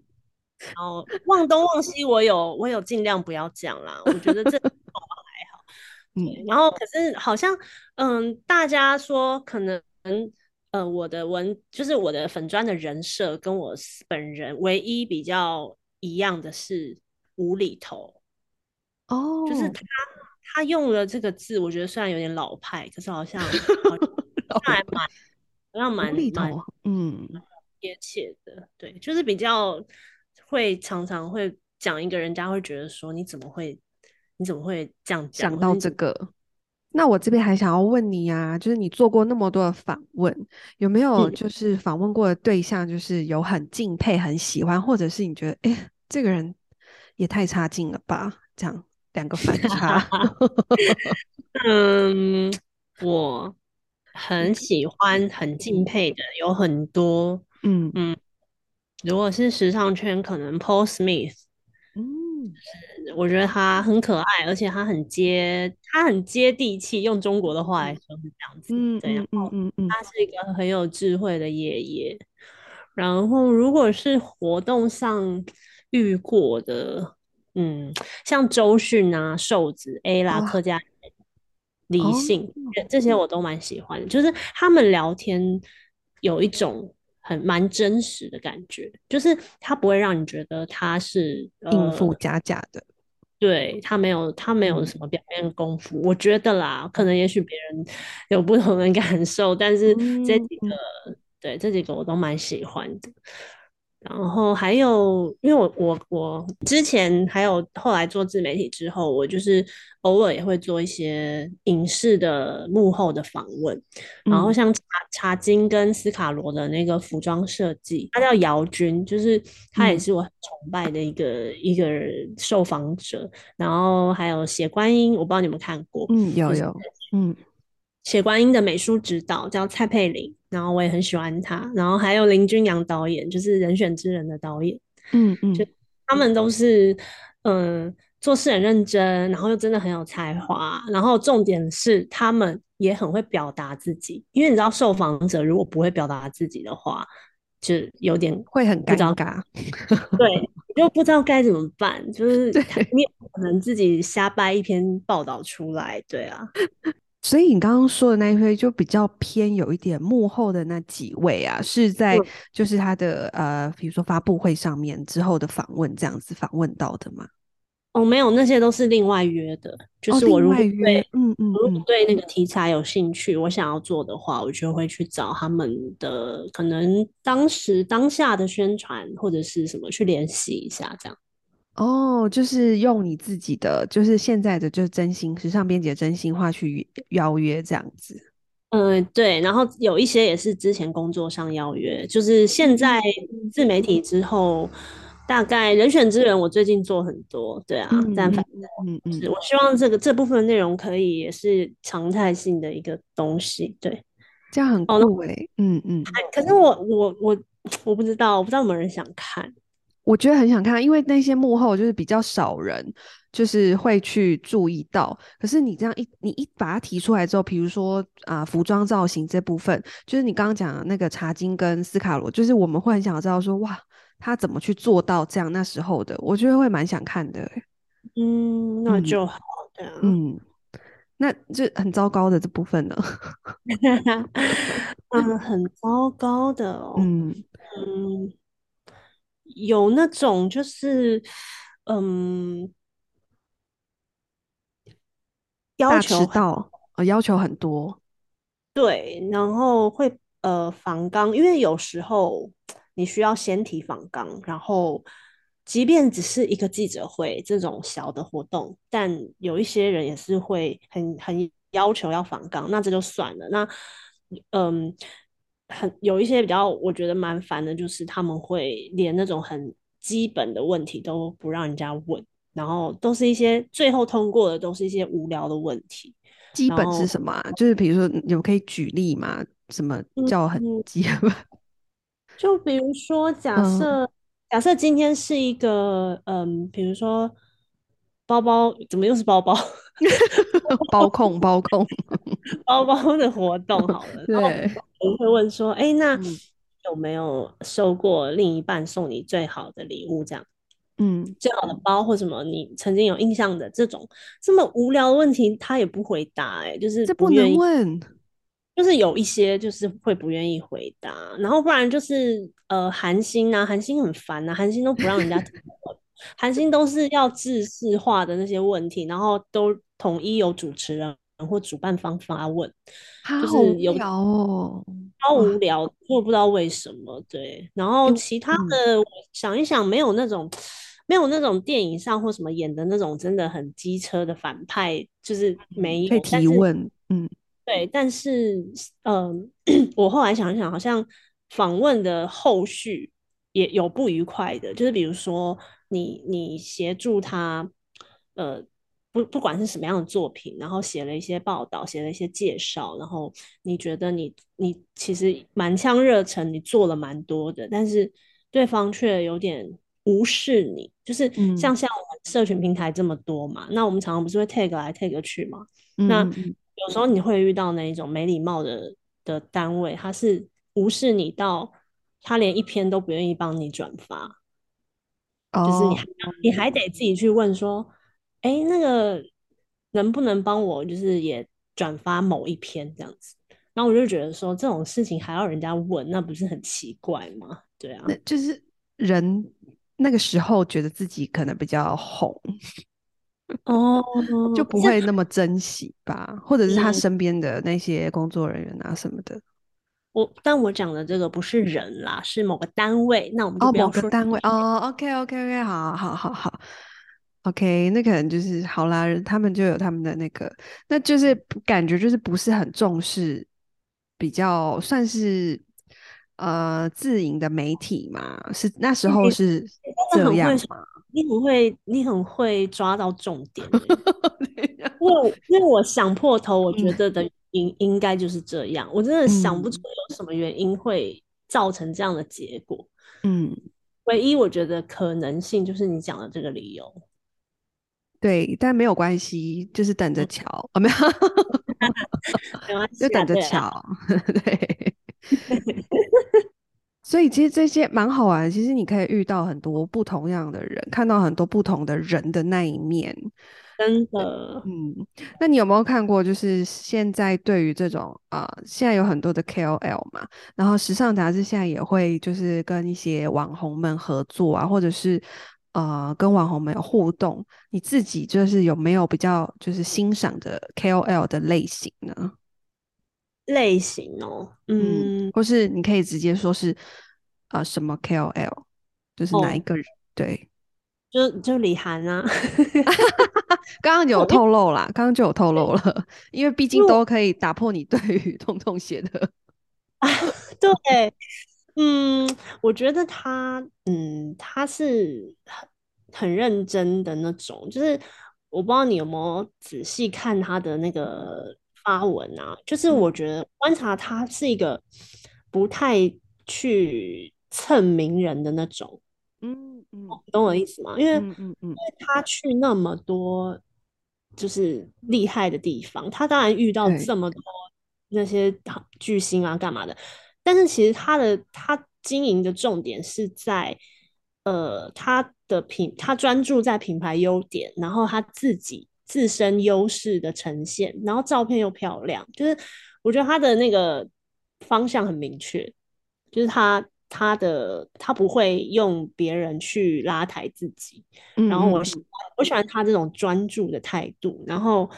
然后忘东忘西，我有我有尽量不要讲啦。我觉得这还好。嗯，然后可是好像嗯，大家说可能呃，我的文就是我的粉砖的人设跟我本人唯一比较一样的是无厘头。哦，就是他他用了这个字，我觉得虽然有点老派，可是好像 好像还蛮好像蛮蛮嗯贴切的。对，就是比较。会常常会讲一个人家会觉得说，你怎么会你怎么会这样讲到这个？那我这边还想要问你啊，就是你做过那么多的访问，有没有就是访问过的对象，就是有很敬佩、很喜欢，或者是你觉得哎，这个人也太差劲了吧？这样两个反差。嗯，我很喜欢、很敬佩的有很多，嗯嗯。如果是时尚圈，可能 Paul Smith，嗯，我觉得他很可爱，而且他很接，他很接地气。用中国的话来说是这样子，嗯，这样，嗯嗯嗯，他是一个很有智慧的爷爷。然后，如果是活动上遇过的，嗯，像周迅啊、瘦子、A 啦、客家人、李信，这些我都蛮喜欢的。就是他们聊天有一种。很蛮真实的感觉，就是他不会让你觉得他是应付假假的，呃、对他没有他没有什么表面功夫，嗯、我觉得啦，可能也许别人有不同的 感受，但是这几个、嗯、对这几个我都蛮喜欢的。然后还有，因为我我我之前还有后来做自媒体之后，我就是偶尔也会做一些影视的幕后的访问。嗯、然后像茶茶金跟斯卡罗的那个服装设计，他叫姚军，就是他也是我很崇拜的一个、嗯、一个受访者。然后还有写观音，我不知道你们看过，嗯，有有，嗯。写观音的美术指导叫蔡佩玲，然后我也很喜欢他。然后还有林君阳导演，就是人选之人的导演，嗯嗯，就他们都是嗯做事很认真，然后又真的很有才华。然后重点是他们也很会表达自己，因为你知道受访者如果不会表达自己的话，就有点会很尴尬，对，就不知道该怎么办，就是你可能自己瞎掰一篇报道出来，对啊。所以你刚刚说的那一位就比较偏有一点幕后的那几位啊，是在就是他的呃，比如说发布会上面之后的访问这样子访问到的吗？哦，没有，那些都是另外约的。就是我如果对、哦、嗯嗯，如果对那个题材有兴趣，我想要做的话，我就会去找他们的可能当时当下的宣传或者是什么去联系一下这样。哦，就是用你自己的，就是现在的，就是真心时尚编辑的真心话去邀约这样子。嗯、呃，对。然后有一些也是之前工作上邀约，就是现在自媒体之后，大概人选之人，我最近做很多，对啊。嗯、但反正，嗯嗯，是我希望这个这部分内容可以也是常态性的一个东西，对。这样很酷哎、欸，嗯嗯。可是我我我我不知道，我不知道有没有人想看。我觉得很想看，因为那些幕后就是比较少人，就是会去注意到。可是你这样一你一把它提出来之后，比如说啊、呃，服装造型这部分，就是你刚刚讲的那个茶金跟斯卡罗，就是我们会很想知道说，哇，他怎么去做到这样？那时候的，我觉得会蛮想看的。嗯，那就好的。嗯，那这很糟糕的这部分呢？嗯，很糟糕的哦。嗯嗯，有那种就是嗯，要求迟到，呃，要求很多。对，然后会呃访刚，因为有时候你需要先提访刚，然后即便只是一个记者会这种小的活动，但有一些人也是会很很。要求要访刚，那这就算了。那嗯，很有一些比较，我觉得蛮烦的，就是他们会连那种很基本的问题都不让人家问，然后都是一些最后通过的都是一些无聊的问题。基本是什么啊？就是比如说，你们可以举例吗？什么叫很基本？嗯、就比如说，假设、嗯、假设今天是一个嗯，比如说。包包怎么又是包包？包控包控 包包的活动 好了。对，我会问说：“哎、欸，那有没有收过另一半送你最好的礼物？这样，嗯，最好的包或什么你曾经有印象的这种这么无聊的问题，他也不回答、欸。哎，就是不愿意问，就是有一些就是会不愿意回答，然后不然就是呃，韩星啊，韩星很烦啊，韩星都不让人家。韩星都是要制式化的那些问题，然后都统一由主持人或主办方发问，就是有哦，超无聊，我不知道为什么。对，然后其他的，我想一想，没有那种，没有那种电影上或什么演的那种真的很机车的反派，就是没有。提问，嗯，对，但是，嗯、呃，我后来想一想，好像访问的后续也有不愉快的，就是比如说。你你协助他，呃，不不管是什么样的作品，然后写了一些报道，写了一些介绍，然后你觉得你你其实满腔热忱，你做了蛮多的，但是对方却有点无视你，就是像、嗯、像我们社群平台这么多嘛，那我们常常不是会 tag 来 tag 去嘛，嗯、那有时候你会遇到那一种没礼貌的的单位，他是无视你到他连一篇都不愿意帮你转发。就是你还你还得自己去问说，哎、欸，那个能不能帮我，就是也转发某一篇这样子？然后我就觉得说，这种事情还要人家问，那不是很奇怪吗？对啊，那就是人那个时候觉得自己可能比较红哦，就不会那么珍惜吧，或者是他身边的那些工作人员啊什么的。我但我讲的这个不是人啦，是某个单位。那我们就不要说、哦、某个单位哦。OK OK OK，好好好好。OK，那可能就是好啦，他们就有他们的那个，那就是感觉就是不是很重视，比较算是呃自营的媒体嘛。是那时候是这样吗？你很会，你很会抓到重点。因为因为我想破头，我觉得的。嗯应应该就是这样，我真的想不出有什么原因会造成这样的结果。嗯，唯一我觉得可能性就是你讲的这个理由。对，但没有关系，就是等着瞧。哦，没有，没关系，就等着瞧。对，所以其实这些蛮好玩。其实你可以遇到很多不同样的人，看到很多不同的人的那一面。真的，嗯，那你有没有看过？就是现在对于这种啊、呃，现在有很多的 KOL 嘛，然后时尚杂志现在也会就是跟一些网红们合作啊，或者是呃跟网红们有互动。你自己就是有没有比较就是欣赏的 KOL 的类型呢？类型哦，嗯，嗯或是你可以直接说是啊、呃、什么 KOL，就是哪一个人？哦、对。就就李涵啊，刚刚有 透露啦，刚刚就有透露了，因为毕竟都可以打破你对于痛痛写的啊，对，嗯，我觉得他，嗯，他是很很认真的那种，就是我不知道你有没有仔细看他的那个发文啊，就是我觉得观察他是一个不太去蹭名人的那种，嗯。嗯，懂我的意思吗？因为，嗯嗯，因为他去那么多就是厉害的地方，他当然遇到这么多那些巨星啊，干嘛的。但是其实他的他经营的重点是在呃他的品，他专注在品牌优点，然后他自己自身优势的呈现，然后照片又漂亮，就是我觉得他的那个方向很明确，就是他他的他不会用别人去拉抬自己，然后我喜欢我喜欢他这种专注的态度，然后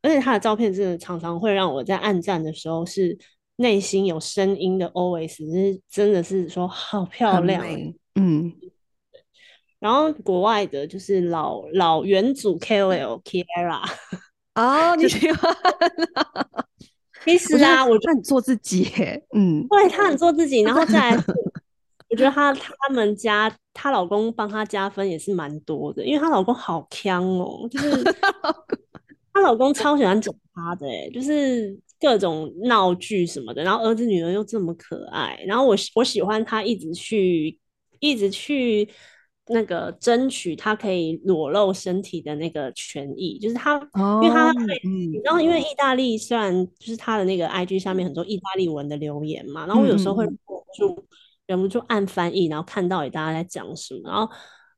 而且他的照片真的常常会让我在暗战的时候是内心有声音的，always 是真的是说好漂亮，嗯。然后国外的就是老老元祖 KOL Kiara 哦，你喜欢？其实啊，我觉得很做自己，嗯，对，他很做自己。然后再来，我觉得她他们家她老公帮她加分也是蛮多的，因为她老公好强哦，就是她老公超喜欢整她的，哎，就是各种闹剧什么的。然后儿子女儿又这么可爱，然后我我喜欢她一直去一直去。那个争取他可以裸露身体的那个权益，就是他，因为他会，然后因为意大利虽然就是他的那个 IG 下面很多意大利文的留言嘛，然后我有时候会忍不住忍不住按翻译，然后看到底大家在讲什么，然后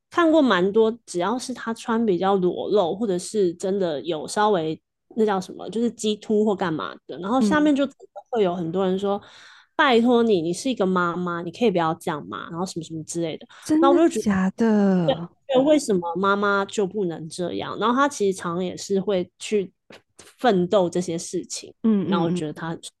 看过蛮多，只要是他穿比较裸露，或者是真的有稍微那叫什么，就是激凸或干嘛的，然后下面就会有很多人说。拜托你，你是一个妈妈，你可以不要这样嘛，然后什么什么之类的。真的假的？对，为什么妈妈就不能这样？然后他其实常常也是会去奋斗这些事情。嗯，然后我觉得他很帅。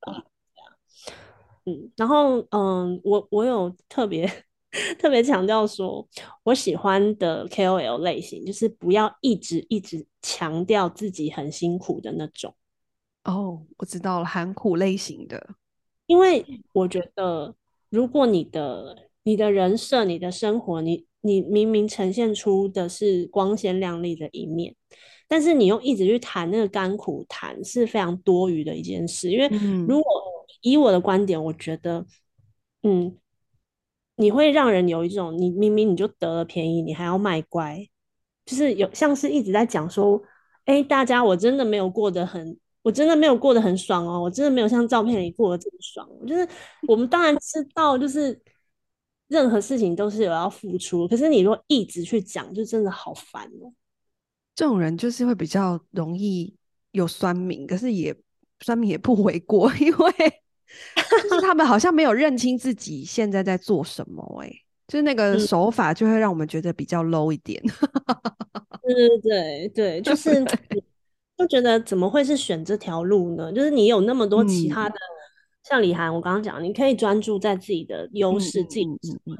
嗯，然后嗯，我我有特别 特别强调说，我喜欢的 KOL 类型就是不要一直一直强调自己很辛苦的那种。哦，我知道了，含苦类型的。因为我觉得，如果你的你的人设、你的生活，你你明明呈现出的是光鲜亮丽的一面，但是你又一直去谈那个甘苦谈，是非常多余的一件事。因为如果以我的观点，我觉得，嗯，你会让人有一种，你明明你就得了便宜，你还要卖乖，就是有像是一直在讲说，哎，大家我真的没有过得很。我真的没有过得很爽哦，我真的没有像照片里过得这么爽。就是我们当然知道，就是任何事情都是有要付出，可是你如果一直去讲，就真的好烦哦。这种人就是会比较容易有酸民，可是也酸民也不为过，因为就是他们好像没有认清自己现在在做什么，哎，就是那个手法就会让我们觉得比较 low 一点。对 对对对，就是。就觉得怎么会是选这条路呢？就是你有那么多其他的，嗯、像李涵，我刚刚讲，你可以专注在自己的优势，自己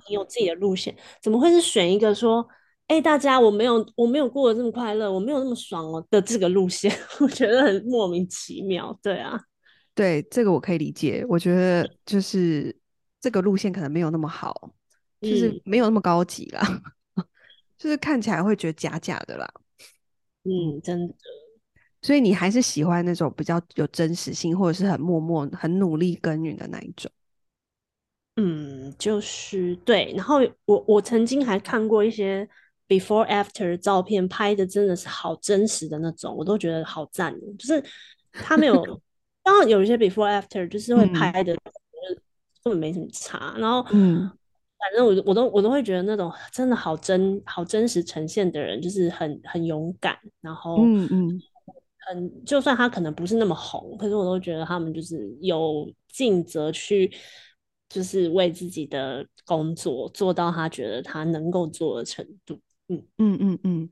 你有自己的路线，怎么会是选一个说，哎、欸，大家我没有我没有过得这么快乐，我没有那么爽哦的这个路线？我觉得很莫名其妙。对啊，对，这个我可以理解。我觉得就是这个路线可能没有那么好，就是没有那么高级啦，嗯、就是看起来会觉得假假的啦。嗯，真的。所以你还是喜欢那种比较有真实性，或者是很默默、很努力耕耘的那一种。嗯，就是对。然后我我曾经还看过一些 before after 照片，拍的真的是好真实的那种，我都觉得好赞。就是他没有，当然有一些 before after 就是会拍的，嗯、根本没什么差。然后，嗯，反正我我都我都会觉得那种真的好真好真实呈现的人，就是很很勇敢。然后，嗯嗯。嗯，就算他可能不是那么红，可是我都觉得他们就是有尽责去，就是为自己的工作做到他觉得他能够做的程度。嗯嗯嗯嗯，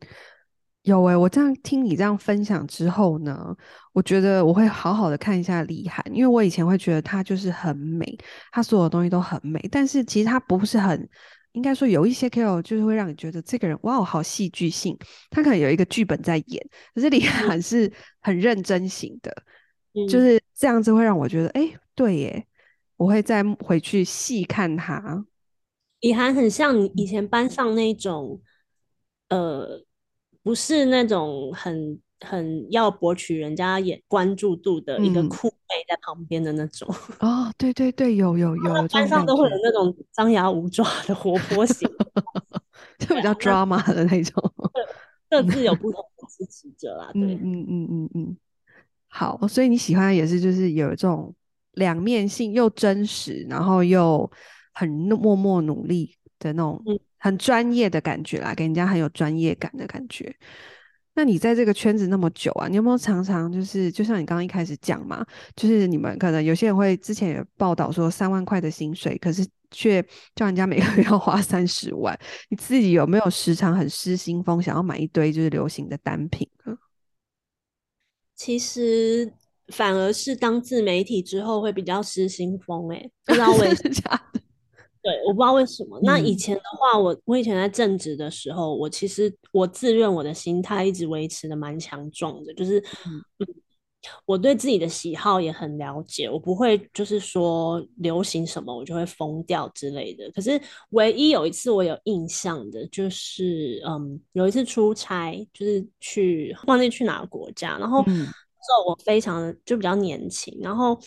有诶、我这样听你这样分享之后呢，我觉得我会好好的看一下李涵，因为我以前会觉得他就是很美，他所有东西都很美，但是其实他不是很。应该说有一些 KOL 就是会让你觉得这个人哇，好戏剧性，他可能有一个剧本在演，可是李涵是很认真型的，嗯、就是这样子会让我觉得，哎、欸，对耶，我会再回去细看他。李涵很像你以前班上那种，呃，不是那种很。很要博取人家眼关注度的一个酷妹在旁边的那种、嗯、哦，对对对，有有有，班上都会有那种张牙舞爪的活泼型，就比较 drama 的那种，各自有 不同的支持者啦。对，嗯嗯嗯嗯嗯，好，所以你喜欢的也是就是有这种两面性，又真实，然后又很默默努力的那种，很专业的感觉啦，给人家很有专业感的感觉。那你在这个圈子那么久啊，你有没有常常就是，就像你刚刚一开始讲嘛，就是你们可能有些人会之前有报道说三万块的薪水，可是却叫人家每个月要花三十万，你自己有没有时常很失心疯，想要买一堆就是流行的单品呢？其实反而是当自媒体之后会比较失心疯，哎，不知道为 什么。对，我不知道为什么。那以前的话，我我以前在正职的时候，我其实我自认我的心态一直维持的蛮强壮的，就是嗯，我对自己的喜好也很了解，我不会就是说流行什么我就会疯掉之类的。可是唯一有一次我有印象的，就是嗯，有一次出差，就是去忘记去哪个国家，然后那时候我非常的就比较年轻，然后。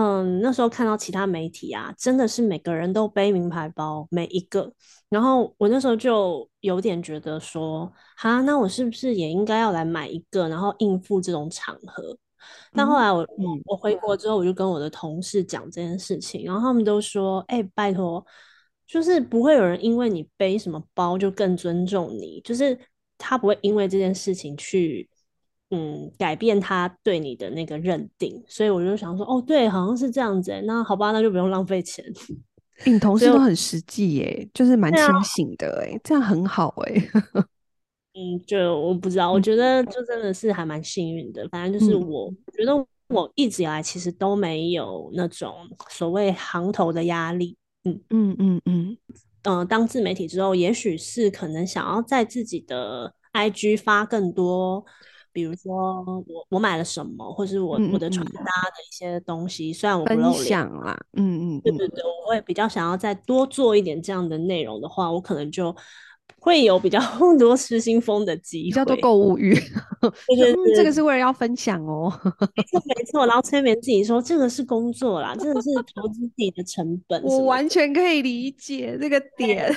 嗯，那时候看到其他媒体啊，真的是每个人都背名牌包，每一个。然后我那时候就有点觉得说，哈，那我是不是也应该要来买一个，然后应付这种场合？但后来我，嗯，我回国之后，我就跟我的同事讲这件事情，然后他们都说，哎，拜托，就是不会有人因为你背什么包就更尊重你，就是他不会因为这件事情去。嗯，改变他对你的那个认定，所以我就想说，哦，对，好像是这样子欸，那好吧，那就不用浪费钱。你同事都很实际耶，就是蛮清醒的哎，这样很好哎。嗯，就我不知道，我觉得就真的是还蛮幸运的。反正就是我觉得我一直以来其实都没有那种所谓行头的压力。嗯嗯嗯嗯，嗯，当自媒体之后，也许是可能想要在自己的 IG 发更多。比如说我我买了什么，或是我、嗯、我的穿搭的一些东西，虽然我不露脸啦，嗯嗯，对对对，我会比较想要再多做一点这样的内容的话，我可能就会有比较 多失心疯的机会，比较多购物欲。对对对，这个是为了要分享哦，没错没错，然后催眠自己说这个是工作啦，这个是投资自己的成本，我完全可以理解这个点。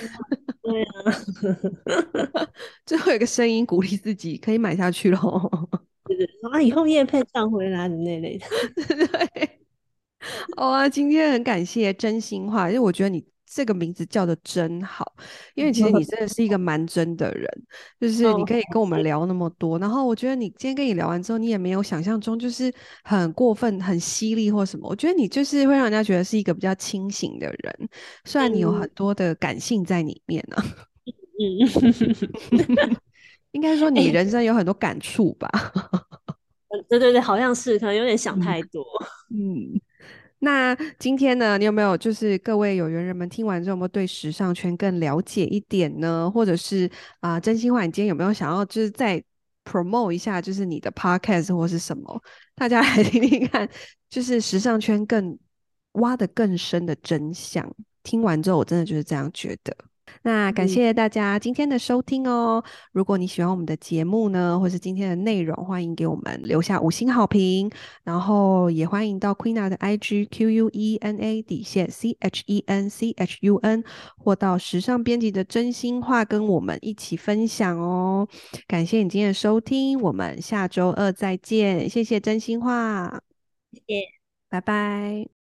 对啊，最后有个声音鼓励自己可以买下去咯。对对，啊，以后叶配赚回来的那类的。对，好啊，今天很感谢真心话，因为我觉得你这个名字叫的真好，因为其实你真的是一个蛮真的人，就是你可以跟我们聊那么多，然后我觉得你今天跟你聊完之后，你也没有想象中就是很过分、很犀利或什么，我觉得你就是会让人家觉得是一个比较清醒的人，虽然你有很多的感性在里面呢、啊。嗯，应该说你人生有很多感触吧？对对对，好像是，可能有点想太多。嗯。嗯那今天呢，你有没有就是各位有缘人们听完之后，有没有对时尚圈更了解一点呢？或者是啊、真心话，你今天有没有想要就是再 promote 一下，就是你的 podcast 或是什么？大家来听听看，就是时尚圈更挖的更深的真相。听完之后，我真的就是这样觉得。那感谢大家今天的收听哦。嗯、如果你喜欢我们的节目呢，或是今天的内容，欢迎给我们留下五星好评。然后也欢迎到 Queena 的 IG Q U E N A 底线 C H E N C H U N，或到时尚编辑的真心话跟我们一起分享哦。感谢你今天的收听，我们下周二再见。谢谢真心话，谢谢，拜拜。